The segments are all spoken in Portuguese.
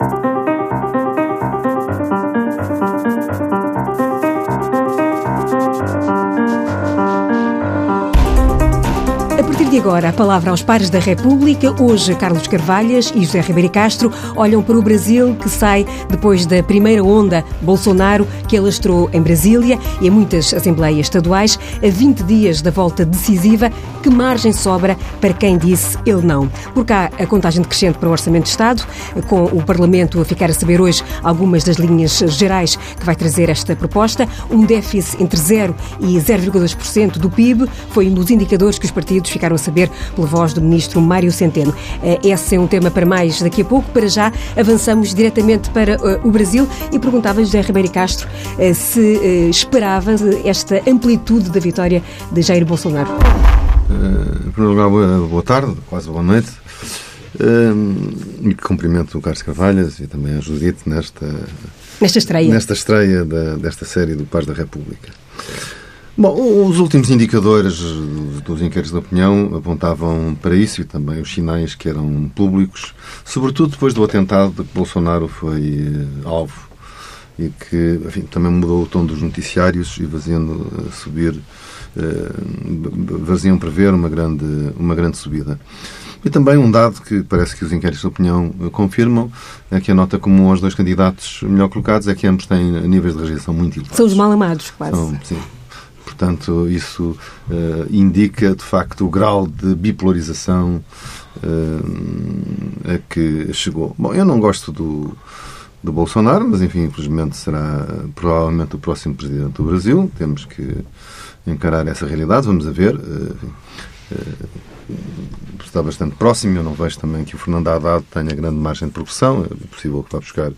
Thank you. E agora a palavra aos pares da República. Hoje, Carlos Carvalhas e José Ribeiro Castro olham para o Brasil, que sai depois da primeira onda Bolsonaro, que alastrou em Brasília e em muitas assembleias estaduais, a 20 dias da volta decisiva. Que margem sobra para quem disse ele não? Por cá, a contagem decrescente para o Orçamento de Estado, com o Parlamento a ficar a saber hoje algumas das linhas gerais que vai trazer esta proposta. Um déficit entre 0 e 0,2% do PIB foi um dos indicadores que os partidos ficaram saber pela voz do ministro Mário Centeno. Eh, esse é um tema para mais daqui a pouco. Para já, avançamos diretamente para eh, o Brasil e perguntava José Ribeiro Castro eh, se esperava esta amplitude da vitória de Jair Bolsonaro. Em primeiro lugar, boa, boa tarde, quase boa noite. E cumprimento o Carlos Carvalhas e também a Judite nesta, nesta estreia, nesta estreia da, desta série do Paz da República. Bom, os últimos indicadores dos inquéritos de opinião apontavam para isso e também os sinais que eram públicos, sobretudo depois do atentado de que Bolsonaro foi eh, alvo e que enfim, também mudou o tom dos noticiários e vaziando eh, subir, eh, vaziam prever uma grande, uma grande subida. E também um dado que parece que os inquéritos de opinião confirmam é que a nota comum aos dois candidatos melhor colocados é que ambos têm níveis de rejeição muito elevados. São os mal amados, quase. São, sim, Portanto, isso uh, indica, de facto, o grau de bipolarização uh, a que chegou. Bom, eu não gosto do, do Bolsonaro, mas, enfim, infelizmente será provavelmente o próximo presidente do Brasil. Temos que encarar essa realidade. Vamos a ver. Uh, está bastante próximo. Eu não vejo também que o Fernando Haddad tenha grande margem de progressão. É possível que vá buscar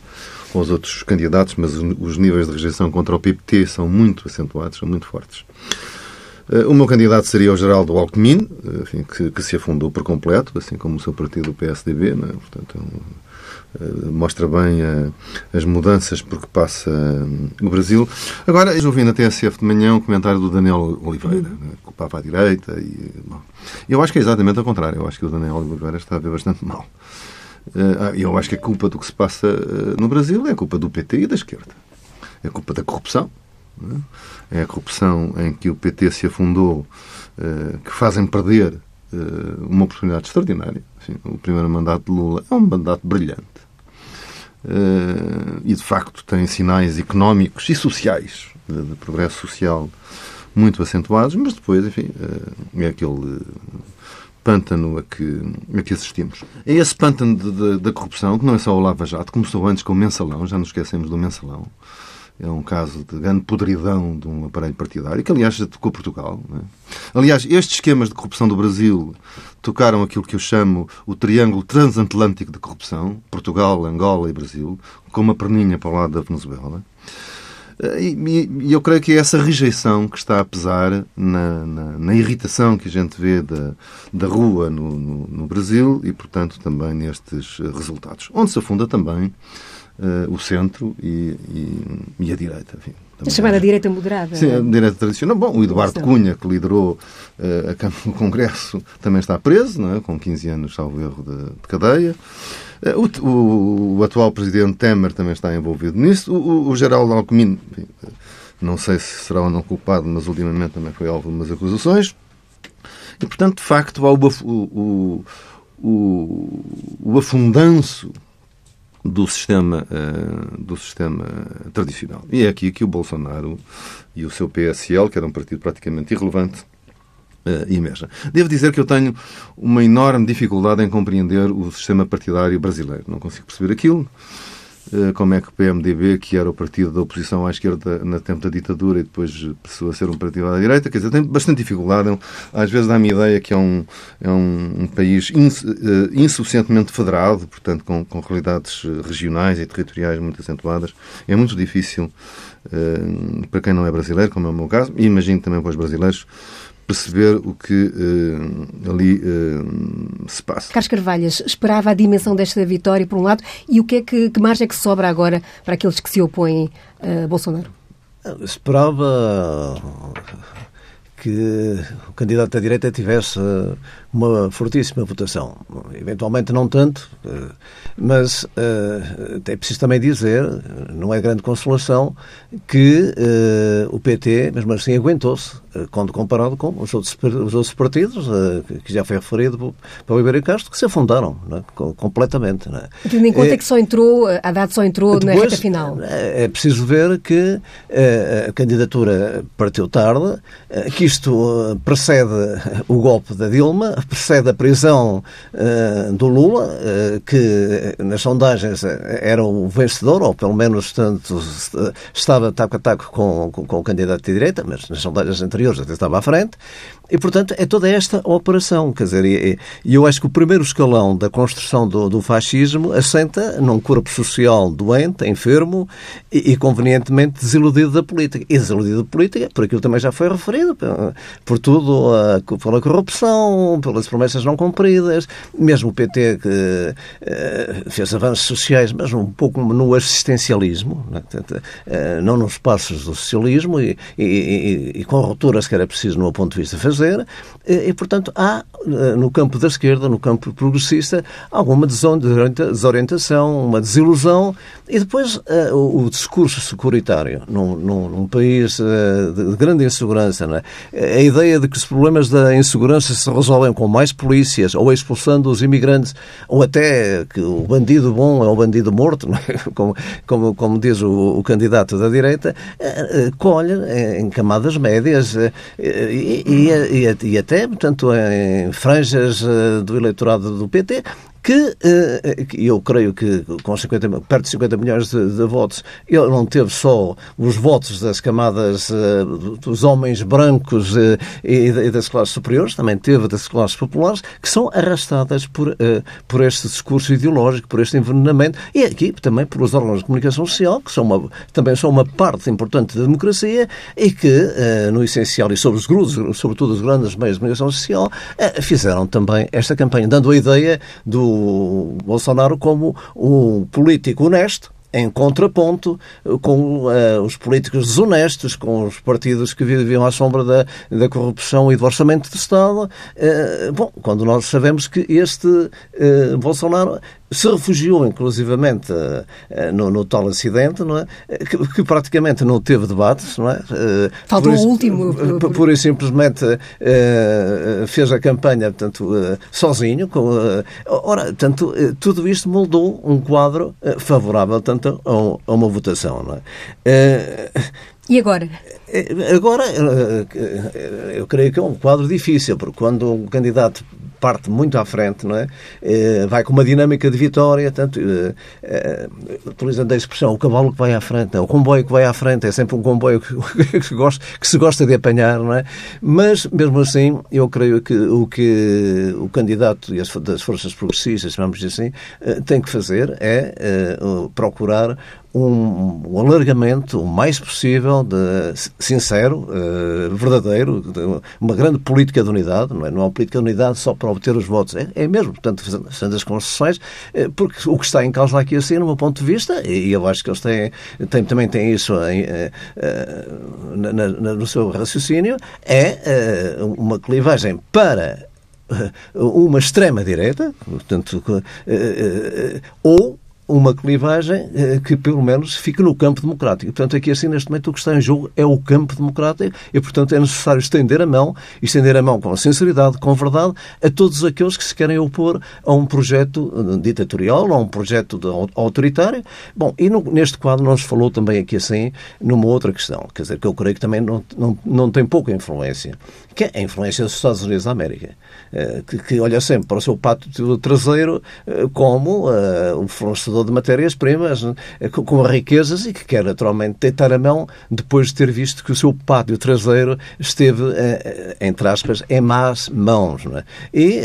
com os outros candidatos, mas os níveis de rejeição contra o PPT são muito acentuados, são muito fortes. Eh, o meu candidato seria o Geraldo Alckmin, eh, enfim, que, que, se afundou por completo, assim como o seu partido, o PSDB. Né? Portanto, é um, mostra bem as mudanças por que passa o Brasil. Agora, eu ouvi na TSF de manhã um comentário do Daniel Oliveira, né? culpava a direita. E, bom, eu acho que é exatamente ao contrário. Eu acho que o Daniel Oliveira está a ver bastante mal. Eh, eu acho que a culpa do que se passa eh, no Brasil é a culpa do PT e da esquerda. É a culpa da corrupção. É? é a corrupção em que o PT se afundou eh, que fazem perder uma oportunidade extraordinária. o primeiro mandato de Lula é um mandato brilhante. E, de facto, tem sinais económicos e sociais de progresso social muito acentuados, mas depois, enfim, é aquele pântano a que, a que assistimos. É esse pântano da corrupção, que não é só o Lava Jato, começou antes com o mensalão, já nos esquecemos do mensalão. É um caso de grande podridão de um aparelho partidário, que aliás já tocou Portugal. É? Aliás, estes esquemas de corrupção do Brasil tocaram aquilo que eu chamo o triângulo transatlântico de corrupção, Portugal, Angola e Brasil, com uma perninha para o lado da Venezuela. E, e, eu creio que é essa rejeição que está a pesar na, na, na irritação que a gente vê da, da rua no, no, no, Brasil e, portanto, também nestes resultados. Onde se afunda também uh, o centro e, e, e a direita. Enfim, a chamada direita moderada. Sim, a direita tradicional. Bom, o Eduardo Cunha, que liderou uh, a do Congresso, também está preso, não é? com 15 anos, salvo erro, de, de cadeia. Eh, o, o, o, atual presidente Temer também está envolvido nisso. O, o Geraldo Alckmin, enfim, não sei se será ou não culpado, mas ultimamente também foi alvo de umas acusações. E, portanto, de facto, há o, o, o, afundanço do sistema, uh, do sistema tradicional. E é aqui que o Bolsonaro e o seu PSL, que era um partido praticamente irrelevante, uh, emergem. Devo dizer que eu tenho uma enorme dificuldade em compreender o sistema partidário brasileiro. Não consigo perceber aquilo. Uh, como é que o PMDB, que era o partido da oposição à esquerda na tempo da ditadura e depois passou a ser um partido à direita, quer dizer, tem bastante dificuldade. Às vezes dá-me a ideia que é um, é um, um país ins, uh, insuficientemente federado, portanto, com, com realidades regionais e territoriais muito acentuadas. É muito difícil, para quem não é brasileiro, como é o meu caso, e imagino também para os brasileiros, perceber o que uh, ali uh, se passa. Carlos Carvalhas, esperava a dimensão desta vitória, por um lado, e o que é que, que margem é que sobra agora para aqueles que se opõem a Bolsonaro? Esperava que o candidato à direita tivesse uma fortíssima votação. Eventualmente não tanto, mas é preciso também dizer, não é grande consolação, que o PT, mesmo assim, aguentou-se quando comparado com os outros, os outros partidos, que já foi referido pelo Ribeiro Castro, que se afundaram é? completamente. Não é? Tendo em conta que só entrou, a data só entrou Depois, na reta final. É preciso ver que a candidatura partiu tarde, que isto precede o golpe da Dilma, precede a prisão do Lula, que nas sondagens era o vencedor, ou pelo menos tanto estava taco a taco com, com, com o candidato de direita, mas nas sondagens anteriores até estava à frente. E, portanto, é toda esta operação. Quer dizer, e, e eu acho que o primeiro escalão da construção do, do, fascismo assenta num corpo social doente, enfermo e, e, convenientemente desiludido da política. E desiludido da política, por aquilo também já foi referido, por tudo, a, pela corrupção, pelas promessas não cumpridas, mesmo o PT que uh, fez avanços sociais, mas um pouco no assistencialismo, não, uh, não nos passos do socialismo e, e, e com rupturas que era preciso no ponto de vista fazer eh, e, portanto, há eh, no campo da esquerda, no campo progressista, alguma desorientação, uma desilusão e depois uh, o, discurso securitário num, num, num país de grande insegurança. É? A ideia de que os problemas da insegurança se resolvem com mais polícias ou expulsando os imigrantes ou até que o bandido bom é o bandido morto, é? como, como, como, diz o, o, candidato da direita, uh, colhe em camadas médias e, e, e, e até, portanto, em franjas eh, do eleitorado do PT que eh, eu creio que com 50, perto de 50 milhões de, de, votos, ele não teve só os votos das camadas eh, dos homens brancos eh, e das classes superiores, também teve das classes populares, que são arrastadas por, por este discurso ideológico, por este envenenamento, e aqui também pelos órgãos de comunicação social, que são uma, também são uma parte importante da democracia e que, no essencial, e sobre os grupos, sobretudo os grandes meios de comunicação social, fizeram também esta campanha, dando a ideia do Bolsonaro como um político honesto, em contraponto com uh, os políticos desonestos, com os partidos que viviam à sombra da, da corrupção e do orçamento do Estado. Uh, bom, quando nós sabemos que este uh, Bolsonaro se refugiou inclusivamente eh, no, no tal acidente, não é? Que, que, praticamente não teve debates, não é? Eh, Faltou o último. Por, e simplesmente fez a campanha, portanto, sozinho. Com, ora, tanto, tudo isto moldou um quadro favorável tanto a, a, uma votação, não é? E agora? Agora, eu creio que é um quadro difícil, porque quando um candidato parte muito à frente, não é? Eh, vai com uma dinâmica de vitória, tanto, eh, eh, utilizando a expressão, o cavalo que vai à frente, o comboio que vai à frente, é sempre um comboio que, se gosta, de apanhar, não é? Mas, mesmo assim, eu creio que o que o candidato as, das forças progressistas, vamos dizer assim, tem que fazer é procurar um, um, alargamento o mais possível, de, sincero, uh, verdadeiro, de uma grande política de unidade, não é? Não uma política de unidade só para obter os votos, é, é mesmo, portanto, fazendo as concessões, uh, porque o que está em causa aqui assim, no meu ponto de vista, e eu acho que eles têm, têm também têm isso em, uh, na, na, no seu raciocínio, é uma clivagem para uma extrema-direita, portanto, ou uma clivagem eh, que, pelo menos, fique no campo democrático. Portanto, aqui, assim, neste momento, o que está em jogo é o campo democrático e, portanto, é necessário estender a mão, estender a mão com sinceridade, com verdade, a todos aqueles que se querem opor a um projeto eh, ditatorial, a um projeto autoritário. Bom, e no, neste quadro não se falou também aqui, assim, numa outra questão, quer dizer, que eu creio que também não, não, não tem pouca influência, que é a influência dos Estados Unidos da América, eh, que, que olha sempre para o seu pátio traseiro como uh, o fornecedor de matérias-primas eh, com riquezas e que quer naturalmente deitar a mão depois de ter visto que o seu pátio traseiro esteve, eh, entre aspas, em más mãos. É? E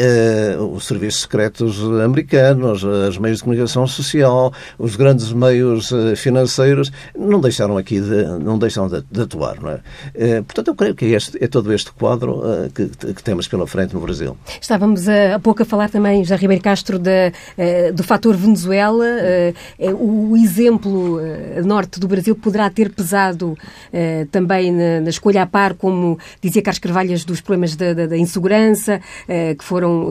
uh, os serviços secretos americanos, os meios de comunicação social, os grandes meios financeiros não deixaram aqui de, não deixam de, de atuar. É? Uh, portanto, eu creio que este, é todo este quadro uh, que, que, temos pela frente no Brasil. Estávamos há pouco a falar também, já Ribeiro Castro, de, do fator Venezuela o exemplo norte do Brasil poderá ter pesado também na, escolha a par, como dizia Carlos Carvalhas, dos problemas da, da, da insegurança, que foram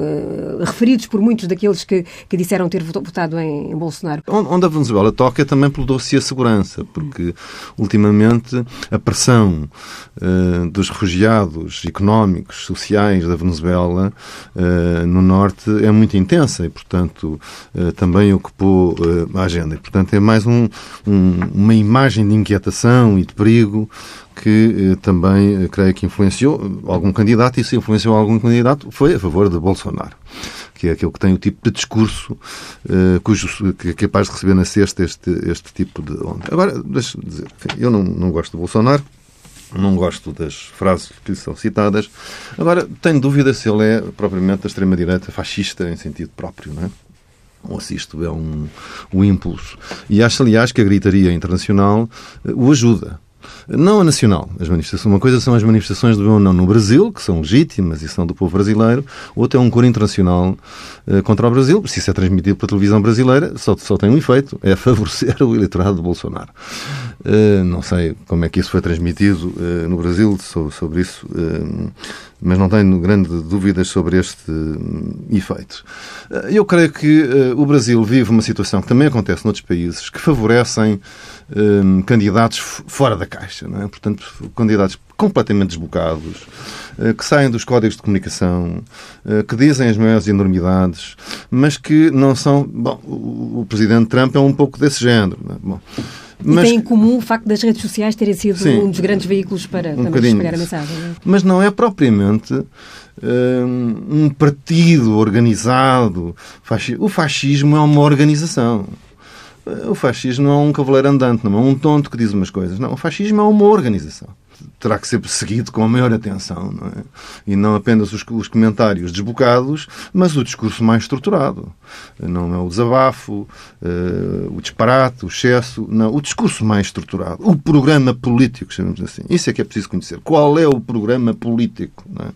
referidos por muitos daqueles que, que disseram ter votado em, em Bolsonaro. Onde a Venezuela toca também pelo dossiê segurança, porque ultimamente a pressão uh, dos refugiados económicos, sociais da Venezuela uh, no norte é muito intensa e, portanto, uh, também ocupou a agenda. E, portanto, é mais um, um, uma imagem de inquietação e de perigo que também creio que influenciou algum candidato e se influenciou algum candidato foi a favor de Bolsonaro que é aquele que tem o tipo de discurso uh, cujo, que é capaz de receber na cesta este, este tipo de onda. Agora, deixa-me dizer, eu não, não gosto de Bolsonaro, não gosto das frases que lhe são citadas. Agora, tenho dúvida se ele é propriamente da extrema-direita fascista em sentido próprio, não é? Ou se isto é um, um impulso. E acho, aliás, que a gritaria internacional uh, o ajuda. Não a nacional. As manifestações, uma coisa são as manifestações do ou não no Brasil, que são legítimas e são do povo brasileiro. Outra é um coro internacional uh, contra o Brasil. Se isso é transmitido pela televisão brasileira, só, só tem um efeito: é favorecer o eleitorado de Bolsonaro. Uh, não sei como é que isso foi transmitido no Brasil, sobre, sobre isso, mas não tenho grandes dúvidas sobre este efeito. eu creio que o Brasil vive uma situação que também acontece noutros países que favorecem um, candidatos fora da caixa, é? Portanto, candidatos completamente desbocados, uh, que saem dos códigos de comunicação, que dizem as maiores enormidades, mas que não são. Bom, o presidente Trump é um pouco desse género. É? Bom, mas, e tem em comum o facto das redes sociais terem sido sim, um dos grandes veículos para um também espalhar a mensagem. Não é? Mas não é propriamente um partido organizado. O fascismo é uma organização. O fascismo não é um cavaleiro andante, não é um tonto que diz umas coisas. Não, o fascismo é uma organização. Terá que ser perseguido com a maior atenção, não é? E não apenas os, os comentários desbocados, mas o discurso mais estruturado. Não é o desabafo, uh, o disparate, o excesso, não. O discurso mais estruturado. O programa político, chamamos assim. Isso é que é preciso conhecer. Qual é o programa político, não é?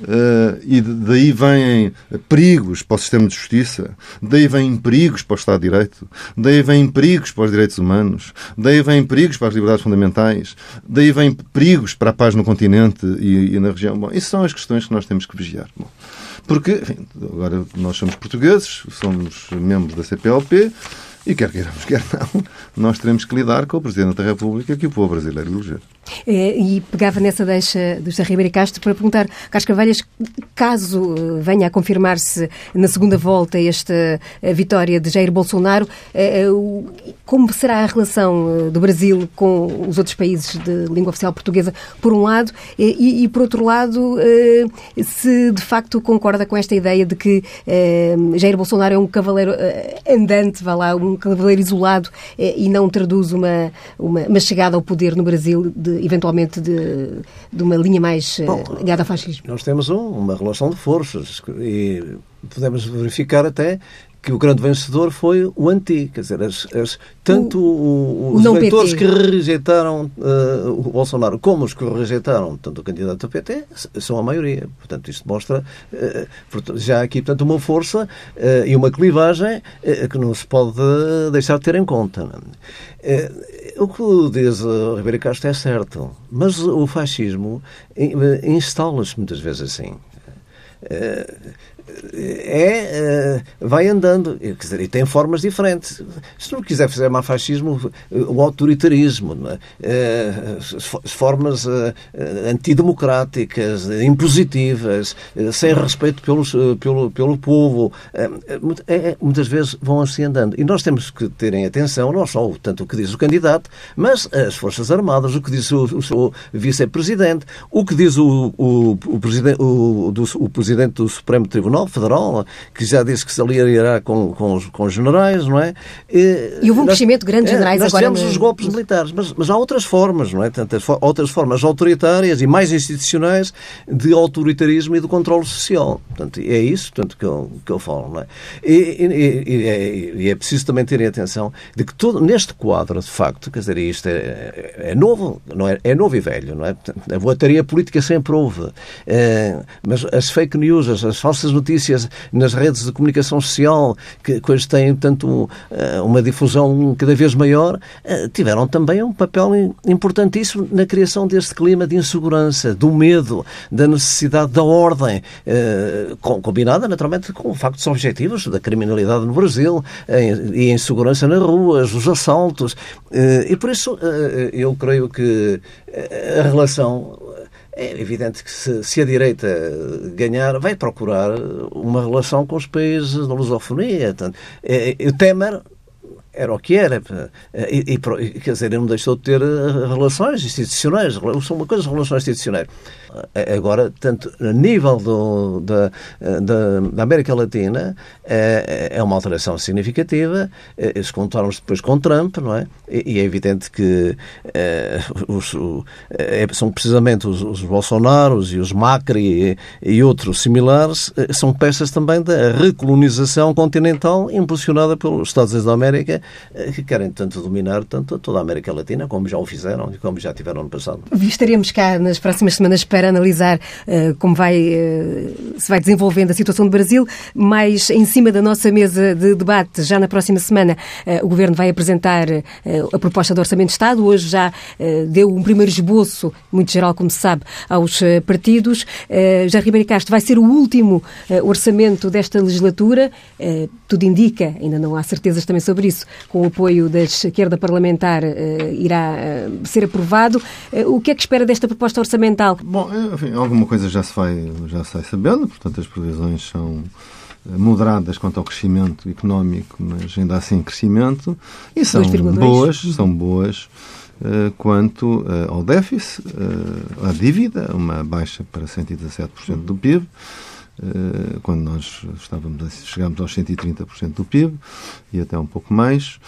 Uh, e daí vêm perigos para o sistema de justiça, daí vêm perigos para o Estado de Direito, daí vêm perigos para os direitos humanos, daí vêm perigos para as liberdades fundamentais, daí vêm perigos para a paz no continente e, e na região. Bom, isso são as questões que nós temos que vigiar. Bom, porque, enfim, agora nós somos portugueses, somos membros da CPLP, e quer queiramos, quer não, nós teremos que lidar com o Presidente da República que o povo brasileiro elegeu. É, e pegava nessa deixa do José Ribeiro Castro para perguntar, Carlos Carvalhas, caso eh, venha a confirmar-se na segunda volta esta eh, vitória de Jair Bolsonaro, eh, como será a relação do Brasil com os outros países de língua oficial portuguesa, por um lado, e, e por outro lado, se de facto concorda com esta ideia de que Jair Bolsonaro é um cavaleiro andante, vá lá, um cavaleiro isolado e não traduz uma, uma, uma chegada ao poder no Brasil de de, eventualmente de, de uma linha mais eh, Bom, ligada ao fascismo? Nós temos um, uma relação de forças e podemos verificar até que o grande vencedor foi o anti, quer dizer, as, as, tanto o, os eleitores que rejeitaram uh, o Bolsonaro como os que rejeitaram tanto o candidato do PT são a maioria. Portanto, isto mostra uh, já aqui portanto, uma força uh, e uma clivagem que não se pode deixar de ter em conta. o que diz o Ribeiro Castro é certo, mas o fascismo instala-se muitas vezes assim é, uh, vai andando. Dizer, e tem formas diferentes. Se não quiser fazer mais fascismo, o autoritarismo, uh, formas uh, antidemocráticas, impositivas, sem respeito pelos, pelo, pelo povo, é, muitas vezes vão assim andando. E nós temos que terem atenção, não só tanto o que diz o candidato, mas as Forças Armadas, o que diz o, o seu vice-presidente, o que diz o, o, o, presidente, o, do, o presidente do Supremo Tribunal Tribunal Federal, que já disse que se aliará com, com, os, com os generais, não é? E, e houve um nós, crescimento grande de generais é, nós agora. Nós temos os golpes militares, mas, mas há outras formas, não é? Tantas, outras formas autoritárias e mais institucionais de autoritarismo e de controle social. Portanto, é isso portanto, que, eu, que eu falo, não é? E, e, e, é, e é preciso também terem atenção de que todo, neste quadro, de facto, quer dizer, isto é, é novo, não é, é novo e velho, não é? A boataria política sempre houve. É, mas as fake news, as, as falsas notícias, notícias nas redes de comunicação social, que, que hoje têm, tanto uma difusão cada vez maior, tiveram também um papel importantíssimo na criação deste clima de insegurança, do medo, da necessidade da ordem, combinada naturalmente com factos objetivos da criminalidade no Brasil e a insegurança nas ruas, os assaltos. E por isso eu creio que a relação é evidente que se, se, a direita ganhar, vai procurar uma relação com os países da lusofonia. É, é, o Temer era o que era. E, e, quer dizer, ele não deixou de ter relações institucionais. São uma coisa relações institucionais. Agora, tanto a nível do, da, da, da, América Latina, é, é uma alteração significativa. Eles contaram depois com Trump, não é? E é evidente que é, os, é, são precisamente os, os Bolsonaros e os Macri e, e, outros similares são peças também da recolonização continental impulsionada pelos Estados Unidos da América, que querem tanto dominar tanto toda a América Latina, como já o fizeram e como já tiveram no passado. Estaremos cá nas próximas semanas para analisar uh, como vai, uh, se vai desenvolvendo a situação do Brasil, mas em cima da nossa mesa de debate, já na próxima semana, uh, o Governo vai apresentar a proposta do Orçamento de Estado. Hoje já deu um primeiro esboço, muito geral, como se sabe, aos partidos. Já Ribeiro Castro vai ser o último orçamento desta legislatura. Tudo indica, ainda não há certezas também sobre isso, com o apoio da esquerda parlamentar irá ser aprovado. O que é que espera desta proposta orçamental? Bom, enfim, alguma coisa já se vai, já se vai sabendo, portanto as previsões são eh, moderadas quanto ao crescimento económico, mas ainda assim crescimento, e são boas, são boas uh, quanto uh, ao déficit, uh, à dívida, uma baixa para 117% do PIB, quando nós estávamos chegámos aos 130% do PIB e até um pouco mais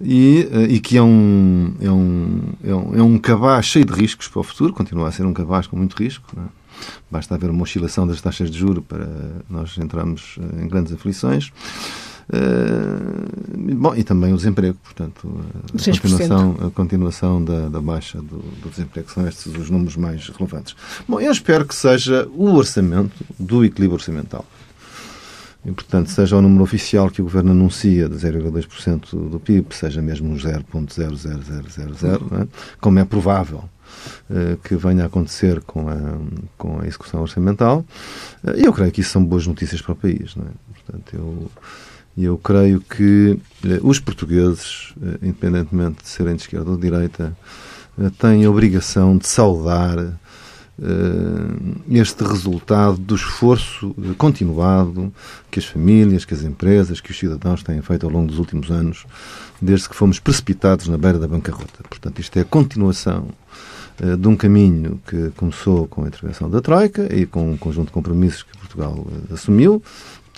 e, eh, e que é um, é, um, é, um, é um cabaz cheio de riscos para o futuro, continua a ser um cabaz com muito risco. É? Basta haver uma oscilação das taxas de juro para nós entrarmos eh, em grandes aflições. Uh, bom, e também o desemprego, portanto, a continuação, a continuação da, da baixa do, do, desemprego são estes os números mais relevantes. Bom, eu espero que seja o orçamento do equilíbrio orçamental. E, portanto, seja o número oficial que o Governo anuncia de 0,2% do PIB, seja mesmo 0,00000, é? como é provável uh, que venha a acontecer com a, com a execução orçamental, uh, eu creio que isso são boas notícias para o país. Não é? Portanto, eu, eu creio que uh, os portugueses, independentemente de serem de esquerda ou de direita, têm a obrigação de saudar eh, este resultado do esforço continuado que as famílias, que as empresas, que os cidadãos têm feito ao longo dos últimos anos, desde que fomos precipitados na beira da bancarrota. Portanto, isto é a continuação eh, de um caminho que começou com a intervenção da Troika e com um conjunto de compromissos que Portugal eh, assumiu.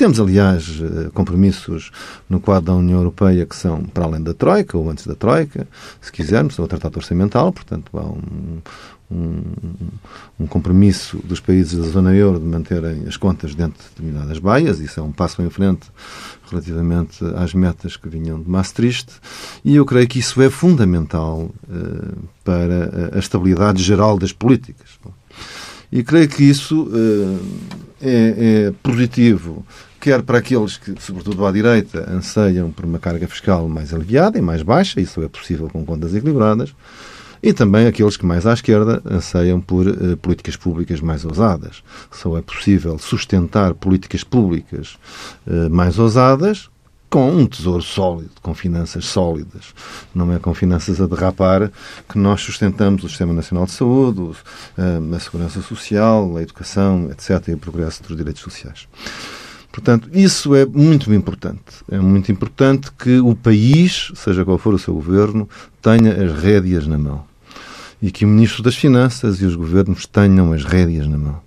Temos, aliás, compromissos no quadro da União Europeia que são para além da Troika ou antes da Troika, se quisermos, o Tratado Orçamental, portanto, há um, um, um, compromisso dos países da zona euro de manterem as contas dentro de determinadas baias, isso é um passo em frente relativamente às metas que vinham de Maastricht, e eu creio que isso é fundamental uh, para a estabilidade geral das políticas. E creio que isso uh, é, é positivo quer para aqueles que, sobretudo à direita, anseiam por uma carga fiscal mais aliviada e mais baixa, isso é possível com contas equilibradas, e também aqueles que mais à esquerda anseiam por uh, políticas públicas mais ousadas. Só é possível sustentar políticas públicas uh, mais ousadas com um tesouro sólido, com finanças sólidas. Não é com finanças a derrapar que nós sustentamos o Sistema Nacional de Saúde, eh, a segurança social, a educação, etc., e o progresso dos direitos sociais. Portanto, isso é muito importante. É muito importante que o país, seja qual for o seu governo, tenha as rédeas na mão e que o Ministro das Finanças e os governos tenham as rédeas na mão.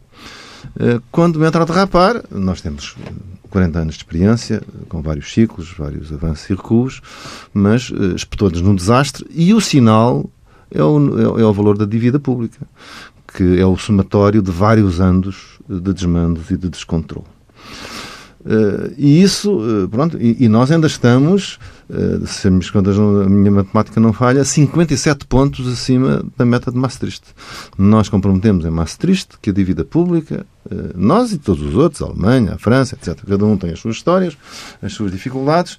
Eh, quando entra a derrapar, nós temos 40 anos de experiência, com vários ciclos, vários avanços e recuos, mas eh, espetou-nos num desastre e o sinal é o, é o valor da dívida pública, que é o somatório de vários anos de desmandos e de descontrole. Uh, e isso, uh, pronto, e, e, nós ainda estamos, uh, se as contas, a minha matemática não falha, 57 pontos acima da meta de Maastricht. Nós comprometemos em Maastricht que a dívida pública nós e todos os outros, a Alemanha, a França, etc. Cada um tem as suas histórias, as suas dificuldades.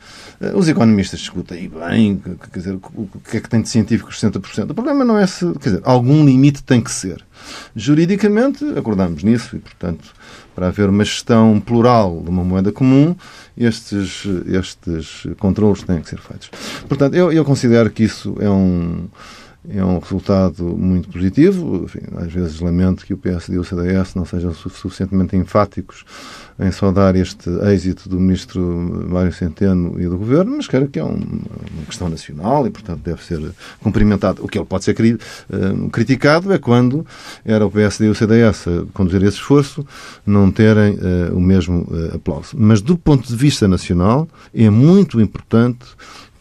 Os economistas discutem bem, quer dizer, o que é que tem de científico os 60%. O problema não é se, quer dizer, algum limite tem que ser. Juridicamente, acordamos nisso e, portanto, para haver uma gestão plural de uma moeda comum, estes, estes controles têm que ser feitos. Portanto, eu, eu considero que isso é um é um resultado muito positivo. Enfim, às vezes lamento que o PSD e o CDS não sejam suficientemente enfáticos em saudar este êxito do ministro Mário Centeno e do governo, mas quero que é uma questão nacional e, portanto, deve ser cumprimentado. O que ele pode ser uh, criticado é quando era o PSD e o CDS a conduzir esse esforço não terem uh, o mesmo uh, aplauso. Mas, do ponto de vista nacional, é muito importante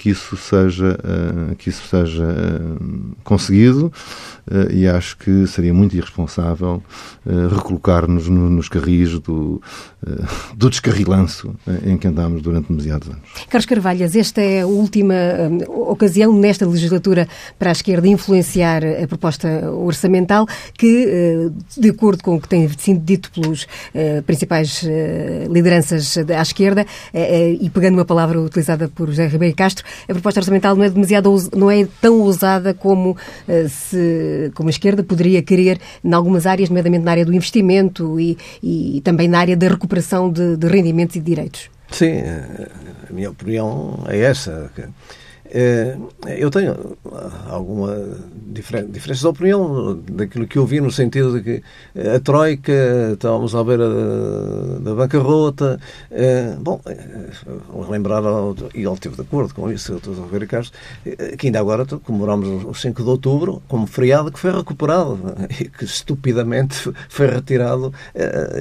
que isso seja, uh, que isso seja uh, conseguido uh, e acho que seria muito irresponsável recolocar-nos no, nos carris do, do descarrilanço em que andámos durante demasiados anos. Carlos Carvalhas, esta é a última ocasião nesta legislatura para a esquerda influenciar a proposta orçamental que, de acordo com o que tem sido dito pelos principais lideranças à esquerda, e pegando uma palavra utilizada por José Ribeiro Castro, a proposta orçamental não é demasiado não é tão ousada como eh, se como a esquerda poderia querer em algumas áreas, nomeadamente na área do investimento e, e também na área da recuperação de, de rendimentos e de direitos. Sim, eh, a minha opinião é essa. Eh, eu tenho alguma diferença de opinião daquilo que eu vi, no sentido de que a Troika, estávamos à beira da, bancarrota. Eh, bom, eh, lembrar, e ele esteve de acordo com isso, o Ribeiro Castro, que ainda agora comemoramos os 5 de outubro como feriado que foi recuperado e que estupidamente foi retirado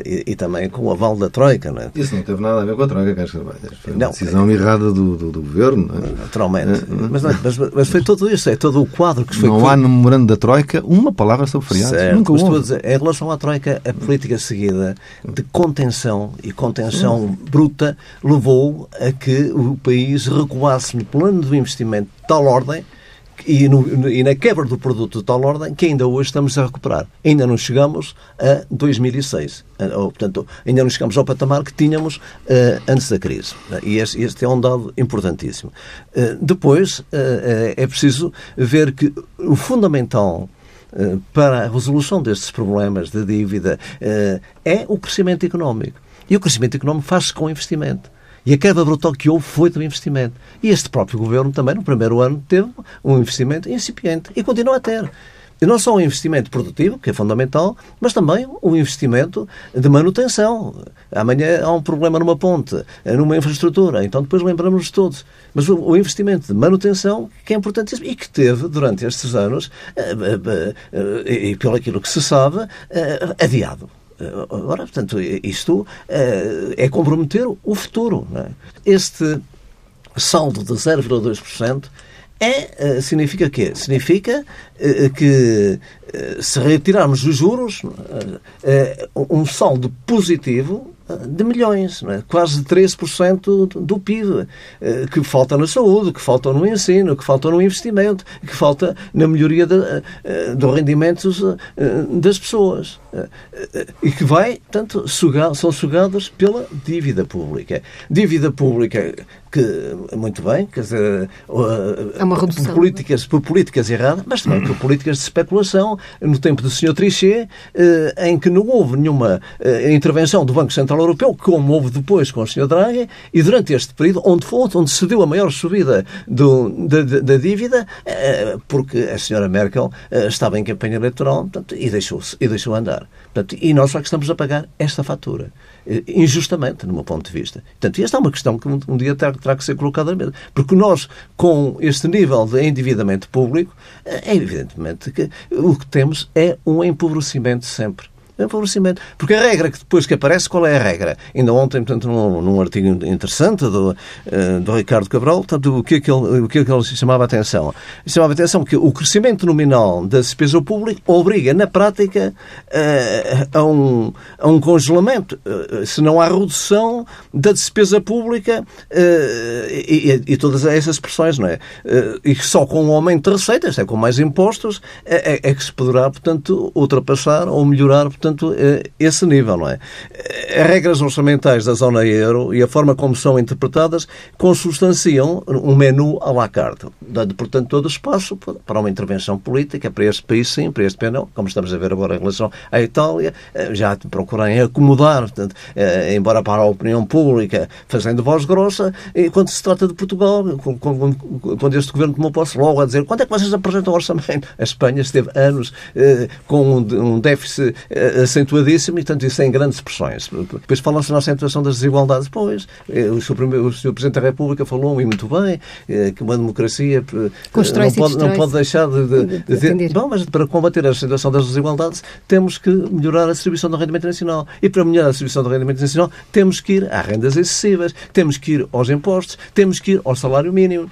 e, também com o aval da Troika. Não é? Isso não teve nada a ver com a Troika, Carlos Carvalho. Foi uma decisão errada do, do, do governo. Não é? Naturalmente. Mas, mas, mas, foi tudo isso, é todo o quadro que foi. Não há no memorando da Troika uma palavra sobre feriados. Certo, Nunca houve. Dizer, em relação à Troika, a política seguida de contenção e contenção Sim. bruta levou a que o país recuasse no plano do investimento de tal ordem e, no, e, na quebra do produto de tal ordem que ainda hoje estamos a recuperar. Ainda não chegamos a 2006. Ou, portanto, ainda não chegamos ao patamar que tínhamos uh, antes da crise. E este, este, é um dado importantíssimo. Uh, depois, uh, é preciso ver que o fundamental para a resolução destes problemas de dívida é o crescimento económico. E o crescimento económico faz-se com investimento. E a queda brutal que houve foi do investimento. E este próprio governo também, no primeiro ano, teve um investimento incipiente e continua a ter. E não só um investimento produtivo, que é fundamental, mas também um investimento de manutenção. Amanhã há um problema numa ponte, numa infraestrutura, então depois lembramos-nos todos. Mas o, investimento de manutenção, que é importantíssimo e que teve, durante estes anos, eh, eh, eh, e pelo aquilo que se sabe, adiado. Agora, portanto, isto eh, é comprometer o futuro. É? Este saldo de 0,2% é, eh, significa quê? Significa eh, que se retirarmos os juros, um saldo positivo de milhões, é? quase 13% do PIB, que falta na saúde, que falta no ensino, que falta no investimento, que falta na melhoria dos rendimentos das pessoas. E que vai, portanto, sugar, são sugadas pela dívida pública. Dívida pública que, muito bem, quer dizer, é uma redução. Por políticas, por políticas erradas, mas também por políticas de especulação, no tempo do Sr. Trichet, em que não houve nenhuma intervenção do Banco Central Europeu, como houve depois com o Sr. Draghi, e durante este período, onde foi onde se deu a maior subida do, da, da, dívida, eh, porque a Sra. Merkel eh, estava em campanha eleitoral portanto, e deixou-se e deixou andar. Portanto, e nós só que estamos a pagar esta fatura. Eh, injustamente, no meu ponto de vista. Portanto, esta é uma questão que um dia terá, terá que ser colocada na mesa. Porque nós, com este nível de endividamento público, é evidentemente que o que temos é um empobrecimento sempre empobrecimento. Porque a regra que depois que aparece, qual é a regra? Ainda ontem, portanto, num, num artigo interessante do, uh, do Ricardo Cabral, portanto, o que, é que ele, o que é que ele chamava a atenção? Chamava a atenção que o crescimento nominal da despesa pública obriga, na prática, uh, a, um, a um congelamento, uh, se não há redução da despesa pública e, e, todas essas expressões, não é? e só com um aumento de receitas, é com mais impostos, é, é, é que se poderá, portanto, ultrapassar ou melhorar, portanto, portanto, esse nível, não é? As regras orçamentais da zona euro e a forma como são interpretadas consubstanciam um menu à la carte, dando, portanto, todo espaço para uma intervenção política para este país, sim, para este país, não, como estamos a ver agora em relação à Itália, já procurarem acomodar, portanto, embora para a opinião pública, fazendo voz grossa, e quando se trata de Portugal, quando este governo tomou posse, logo a dizer quando é que vocês apresentam o orçamento? A Espanha esteve anos eh, com um, déficit eh, acentuadíssimo e, tanto isso tem grandes pressões. Depois falam-se na acentuação das desigualdades. Pois, eh, o Sr. Presidente da República falou e muito bem que uma democracia não pode, não pode deixar de, de, de, mas para combater a acentuação das desigualdades temos que melhorar a distribuição do rendimento nacional. E para melhorar a distribuição do rendimento nacional temos que ir às rendas excessivas, temos que ir aos impostos, temos que ir ao salário mínimo.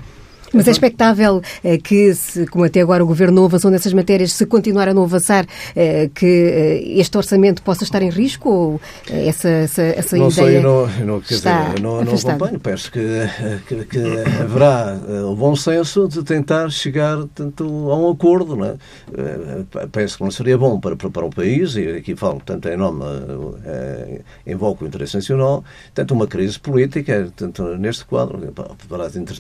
Mas é expectável eh, que, se, como até agora o Governo não avançou nessas matérias, se continuar a não avançar, eh, que eh, este orçamento possa estar em risco ou essa, essa, essa não ideia sei, não, não, quer dizer, não, não acompanho. Penso que, que, que, haverá o bom senso de tentar chegar tanto a um acordo. Não é? Penso que não seria bom para, para, o país, e aqui falo tanto em nome, invoco o interesse nacional, tanto uma crise política, tanto neste quadro,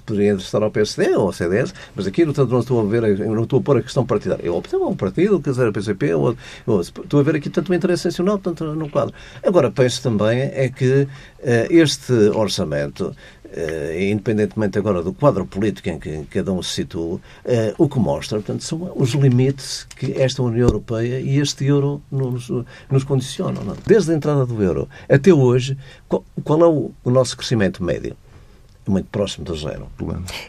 poderia interessar ao PSD PSD ou CDS, mas aqui não estou a ver, não estou a pôr a questão partidária. Eu optei um partido, quer dizer, a PCP, ou, ou, estou a ver aqui tanto o interesse nacional, tanto no quadro. Agora, penso também é que uh, este orçamento Uh, independentemente agora do quadro político em que cada um se situa, uh, o que mostra, portanto, são os limites que esta União Europeia e este euro nos, nos condicionam. Não? É? Desde a entrada do euro até hoje, qual, qual é o, o nosso crescimento médio? Muito próximo do zero.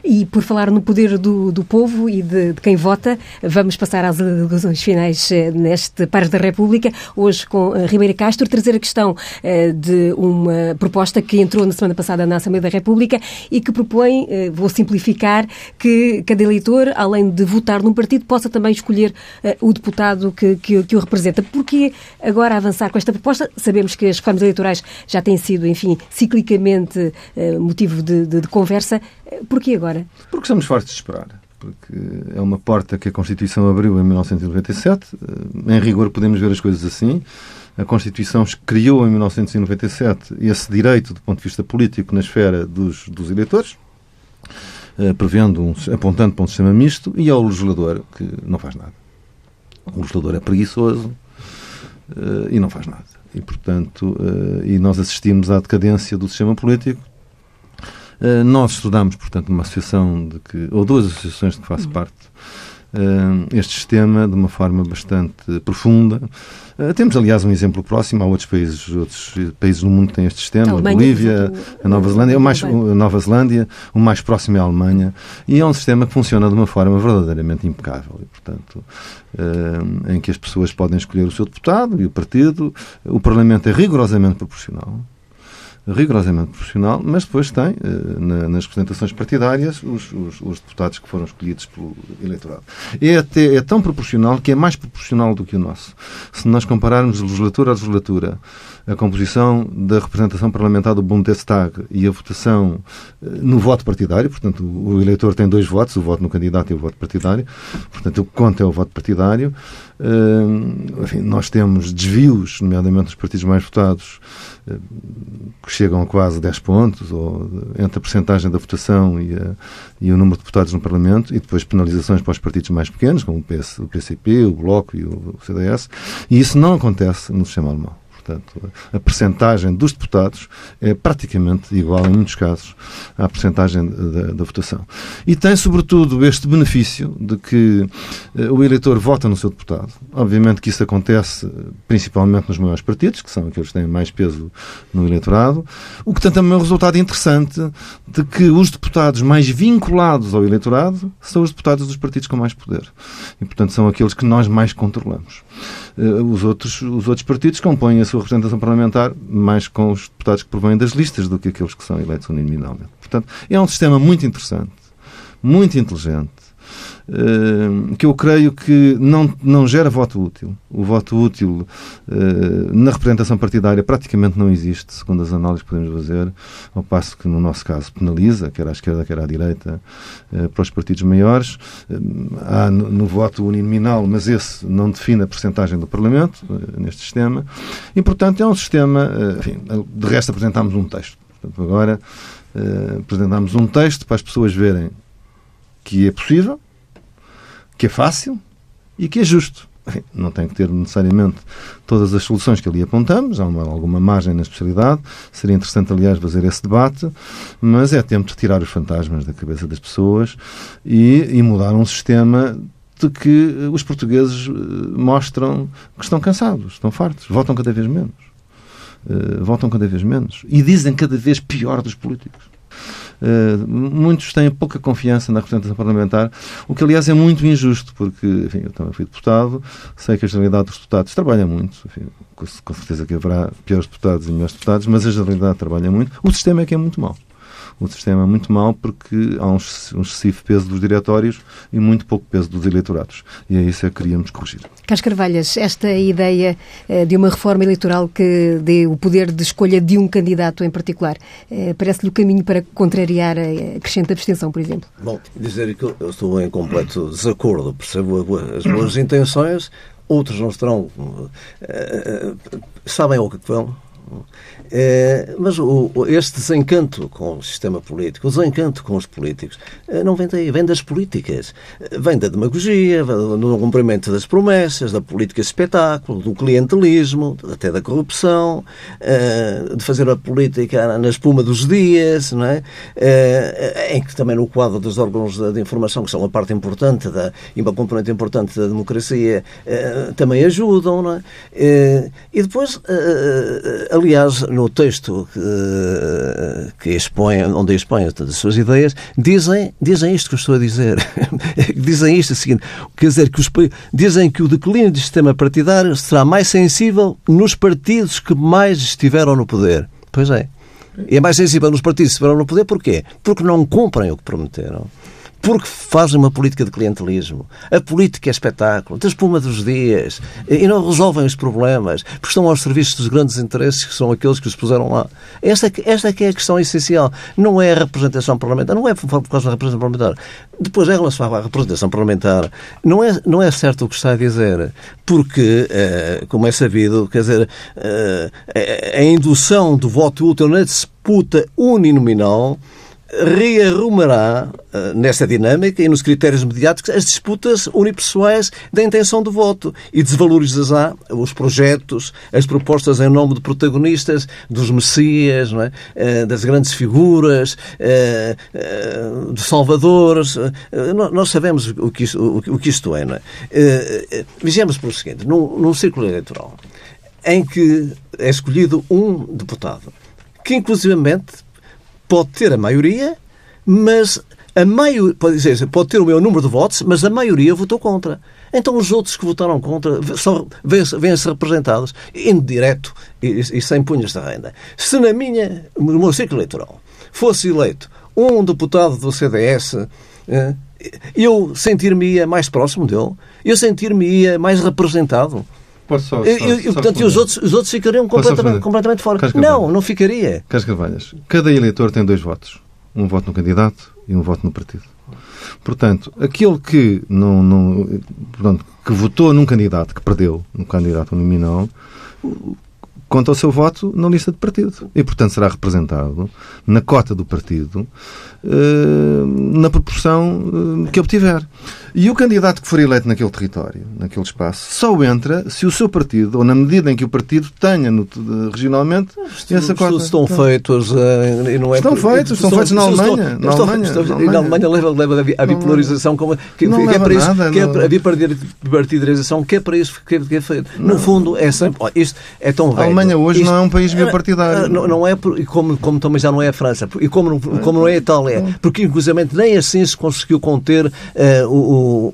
E por falar no poder do, do povo e de, de, quem vota, vamos passar às alegações finais eh, neste Pares da República, hoje com uh, Ribeira Castro, trazer a questão uh, de uma proposta que entrou na semana passada na Assembleia da República e que propõe, vou simplificar, que cada eleitor, além de votar num partido, possa também escolher o deputado que, que, que o representa. Porquê agora avançar com esta proposta? Sabemos que as reformas eleitorais já têm sido, enfim, ciclicamente motivo de de, de conversa. Porquê agora? Porque estamos fartos de esperar porque é uma porta que a Constituição abriu em 1997. Em rigor, podemos ver as coisas assim. A Constituição criou em 1997 esse direito, do ponto de vista político, na esfera dos, dos eleitores, eh, prevendo um, apontando para um sistema misto, e ao legislador, que não faz nada. O legislador é preguiçoso eh, e não faz nada. E, portanto, eh, e nós assistimos à decadência do sistema político eh, nós estudamos, portanto, numa associação de que, ou duas associações de que faço uhum. parte, eh, este sistema de uma forma bastante profunda. Eh, temos, aliás, um exemplo próximo. Há outros países, outros países no mundo que têm este sistema. A, Bolívia, a Nova Zelândia. O mais, a Nova Zelândia, o mais próximo é a Alemanha. E é um sistema que funciona de uma forma verdadeiramente impecável. E, portanto, em que as pessoas podem escolher o seu deputado e o partido. O Parlamento é rigorosamente proporcional rigorosamente profissional, mas depois tem, eh, nas representações partidárias, os, os, os, deputados que foram escolhidos pelo eleitorado. É, até, é tão proporcional que é mais proporcional do que o nosso. Se nós compararmos legislatura a legislatura, a composição da representação parlamentar do Bundestag e a votação eh, no voto partidário, portanto, o eleitor tem dois votos, o voto no candidato e o voto partidário, portanto, o que conta é o voto partidário. Uh, enfim, nós temos desvios, nomeadamente dos partidos mais votados, uh, que chegam a quase 10 pontos, ou entre a percentagem da votação e, a, e, o número de deputados no Parlamento, e depois penalizações para os partidos mais pequenos, como o, PS, o PCP, o Bloco e o CDS, e isso não acontece no sistema alemão. Portanto, a percentagem dos deputados é praticamente igual, em muitos casos, à percentagem da, da votação. E tem, sobretudo, este benefício de que uh, o eleitor vota no seu deputado. Obviamente que isso acontece principalmente nos maiores partidos, que são aqueles que têm mais peso no eleitorado, o que tem também um resultado interessante de que os deputados mais vinculados ao eleitorado são os deputados dos partidos com mais poder. E, portanto, são aqueles que nós mais controlamos. Uh, os, outros, os outros partidos compõem a sua representação parlamentar mais com os deputados que provêm das listas do que aqueles que são eleitos uninominalmente. Portanto, é um sistema muito interessante, muito inteligente, que eu creio que não, não gera voto útil. O voto útil uh, na representação partidária praticamente não existe, segundo as análises que podemos fazer, ao passo que, no nosso caso, penaliza, quer à esquerda, quer à direita, uh, para os partidos maiores. há no, voto uninominal, mas esse não define a percentagem do Parlamento neste sistema. E, portanto, é um sistema. enfim, de resto, apresentámos um texto. Portanto, agora apresentámos um texto para as pessoas verem que é possível, que é fácil e que é justo. Não tem que ter necessariamente todas as soluções que ali apontamos, há uma, alguma margem na especialidade. Seria interessante, aliás, fazer esse debate, mas é tempo de tirar os fantasmas da cabeça das pessoas e, e mudar um sistema de que os portugueses eh, mostram que estão cansados, estão fartos, votam cada vez menos. Uh, votam cada vez menos. E dizem cada vez pior dos políticos. Uh, muitos têm pouca confiança na representação parlamentar, o que, aliás, é muito injusto, porque enfim, eu também fui deputado, sei que a generalidade dos deputados trabalha muito, enfim, com certeza que haverá piores deputados e melhores deputados, mas a generalidade trabalha muito. O sistema é que é muito mau o sistema muito mal porque há um, excessivo peso dos diretórios e muito pouco peso dos eleitorados. E é isso que queríamos corrigir. Carlos Carvalhas, esta ideia eh, de uma reforma eleitoral que dê o poder de escolha de um candidato em particular, eh, parece-lhe o caminho para contrariar a crescente abstenção, por exemplo? Bom, dizer que eu estou em completo desacordo, percebo as boas intenções, outros não estarão. Uh, sabem ao que vão é, mas o, este desencanto com o sistema político, o desencanto com os políticos, é, não vem daí, vem das políticas. Vem da demagogia, do cumprimento das promessas, da política de espetáculo, do clientelismo, até da corrupção, de fazer a política na espuma dos dias, não é? em que também no quadro dos órgãos de informação, que são uma parte importante da, e uma componente importante da democracia, também ajudam, não é? E depois, aliás, no texto que, que expõe, onde expõe as suas ideias, dizem, dizem isto que eu estou a dizer. dizem isto, seguinte, quer dizer, que os, dizem que o declínio do sistema partidário será mais sensível nos partidos que mais estiveram no poder. Pois é. E é mais sensível nos partidos que estiveram no poder, porquê? Porque não cumprem o que prometeram porque fazem uma política de clientelismo. A política é espetáculo, da espuma dos dias, e não resolvem os problemas, porque estão aos serviços dos grandes interesses, que são aqueles que os puseram lá. Esta, esta é que é a questão essencial. Não é a representação parlamentar, não é por causa da representação parlamentar. Depois, em relação à representação parlamentar, não é, não é certo o que está a dizer, porque, eh, como é sabido, quer dizer, eh, a indução do voto útil na disputa uninominal rearrumará uh, nessa dinâmica e nos critérios mediáticos as disputas unipessoais da intenção do voto e desvalorizará os projetos, as propostas em nome de protagonistas, dos messias, é? uh, das grandes figuras, uh, dos salvadores. nós sabemos o que isto, é. Não é? Vejamos pelo seguinte, num, num círculo eleitoral em que é escolhido um deputado, que inclusivamente pode ter a maioria, mas a maioria, pode, dizer, pode ter o meu número de votos, mas a maioria votou contra. Então os outros que votaram contra vêm-se representados em direto e, e sem punhas de renda. Se na minha, no meu ciclo eleitoral, fosse eleito um deputado do CDS, eh, eu sentir-me-ia mais próximo dele, eu sentir-me-ia mais representado. Posso só, só, e, só portanto, os outros, os outros ficariam completamente, completamente fora. Não, não ficaria. Carlos Carvalhas, cada eleitor tem dois votos. Um voto no candidato e um voto no partido. Portanto, aquele que, não, não, portanto, que votou num candidato que perdeu, num candidato nominal, conta o seu voto na lista de partido. E, portanto, será representado na cota do partido eh, na proporção eh, que obtiver. E o candidato que for eleito naquele território, naquele espaço, só entra se o seu partido, ou na medida em que o partido tenha no, regionalmente, essa cota. Estão feitos. Eh, e não é estão feitos, estão, feitos na Alemanha. Na Alemanha, na Alemanha leva, leva a bipolarização como. Que, não que é para isso, nada, que é para, a bipartidarização, que é para isso que é, feito. No fundo, é sempre. Isto é tão velho. A Alemanha hoje isto, não é um país bipartidário. Não, não é, como, como também já não é a França, e como, como não é a Itália, porque inclusive nem assim se conseguiu conter uh, o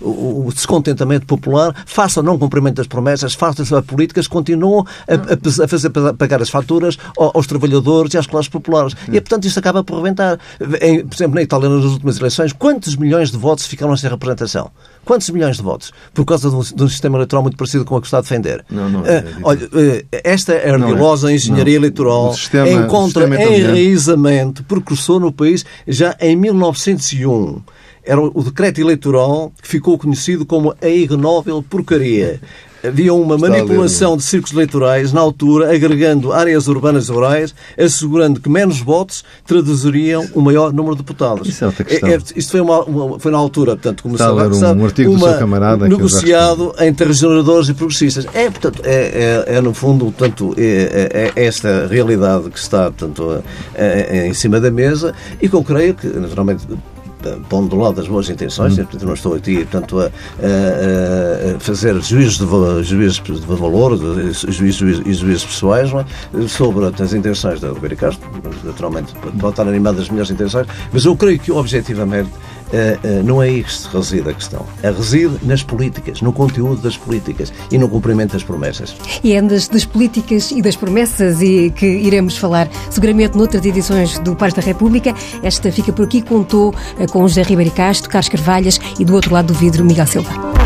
o, o, descontentamento popular, face ao não cumprimento das promessas, face às políticas, continuam a, a, fazer pagar as faturas aos trabalhadores e às classes populares. E, portanto, isto acaba por rebentar. Em, por exemplo, na Itália, nas últimas eleições, quantos milhões de votos ficaram sem representação? Quantos milhões de votos? Por causa de um, de um sistema eleitoral muito parecido com o que está a defender. Não, não. É, uh, olha, uh, esta ardilosa é, engenharia não, eleitoral sistema, encontra enraizamento, percursor no país já em 1901 era o decreto eleitoral que ficou conhecido como a ignóbil porcaria havia uma Está manipulação de círculos eleitorais na altura, agregando áreas urbanas e rurais, assegurando que menos votos traduziriam o maior número de deputados. Isso é outra questão. É, é, isto foi, uma, uma, foi na altura, portanto, começou a um, um artigo uma, do seu camarada negociado entre regeneradores e progressistas. É, portanto, é, é, é no fundo, portanto, é, é, é esta realidade que está, portanto, em cima da mesa e que eu creio que, naturalmente, pondo do lado das boas intenções, hum. portanto, não estou aqui portanto, a, a, a fazer juízos de, juízos de valor e juízos pessoais é? sobre as intenções da Ribeiro Castro, naturalmente pode estar animado das minhas intenções, mas eu creio que objetivamente não é aí que reside a questão. A reside nas políticas, no conteúdo das políticas e no cumprimento das promessas. E é das, das políticas e das promessas e que iremos falar seguramente noutras edições do Paz da República. Esta fica por aqui, contou uh, com José Ribeiro Castro, Carlos Carvalhas e do outro lado do vidro, Miguel Silva.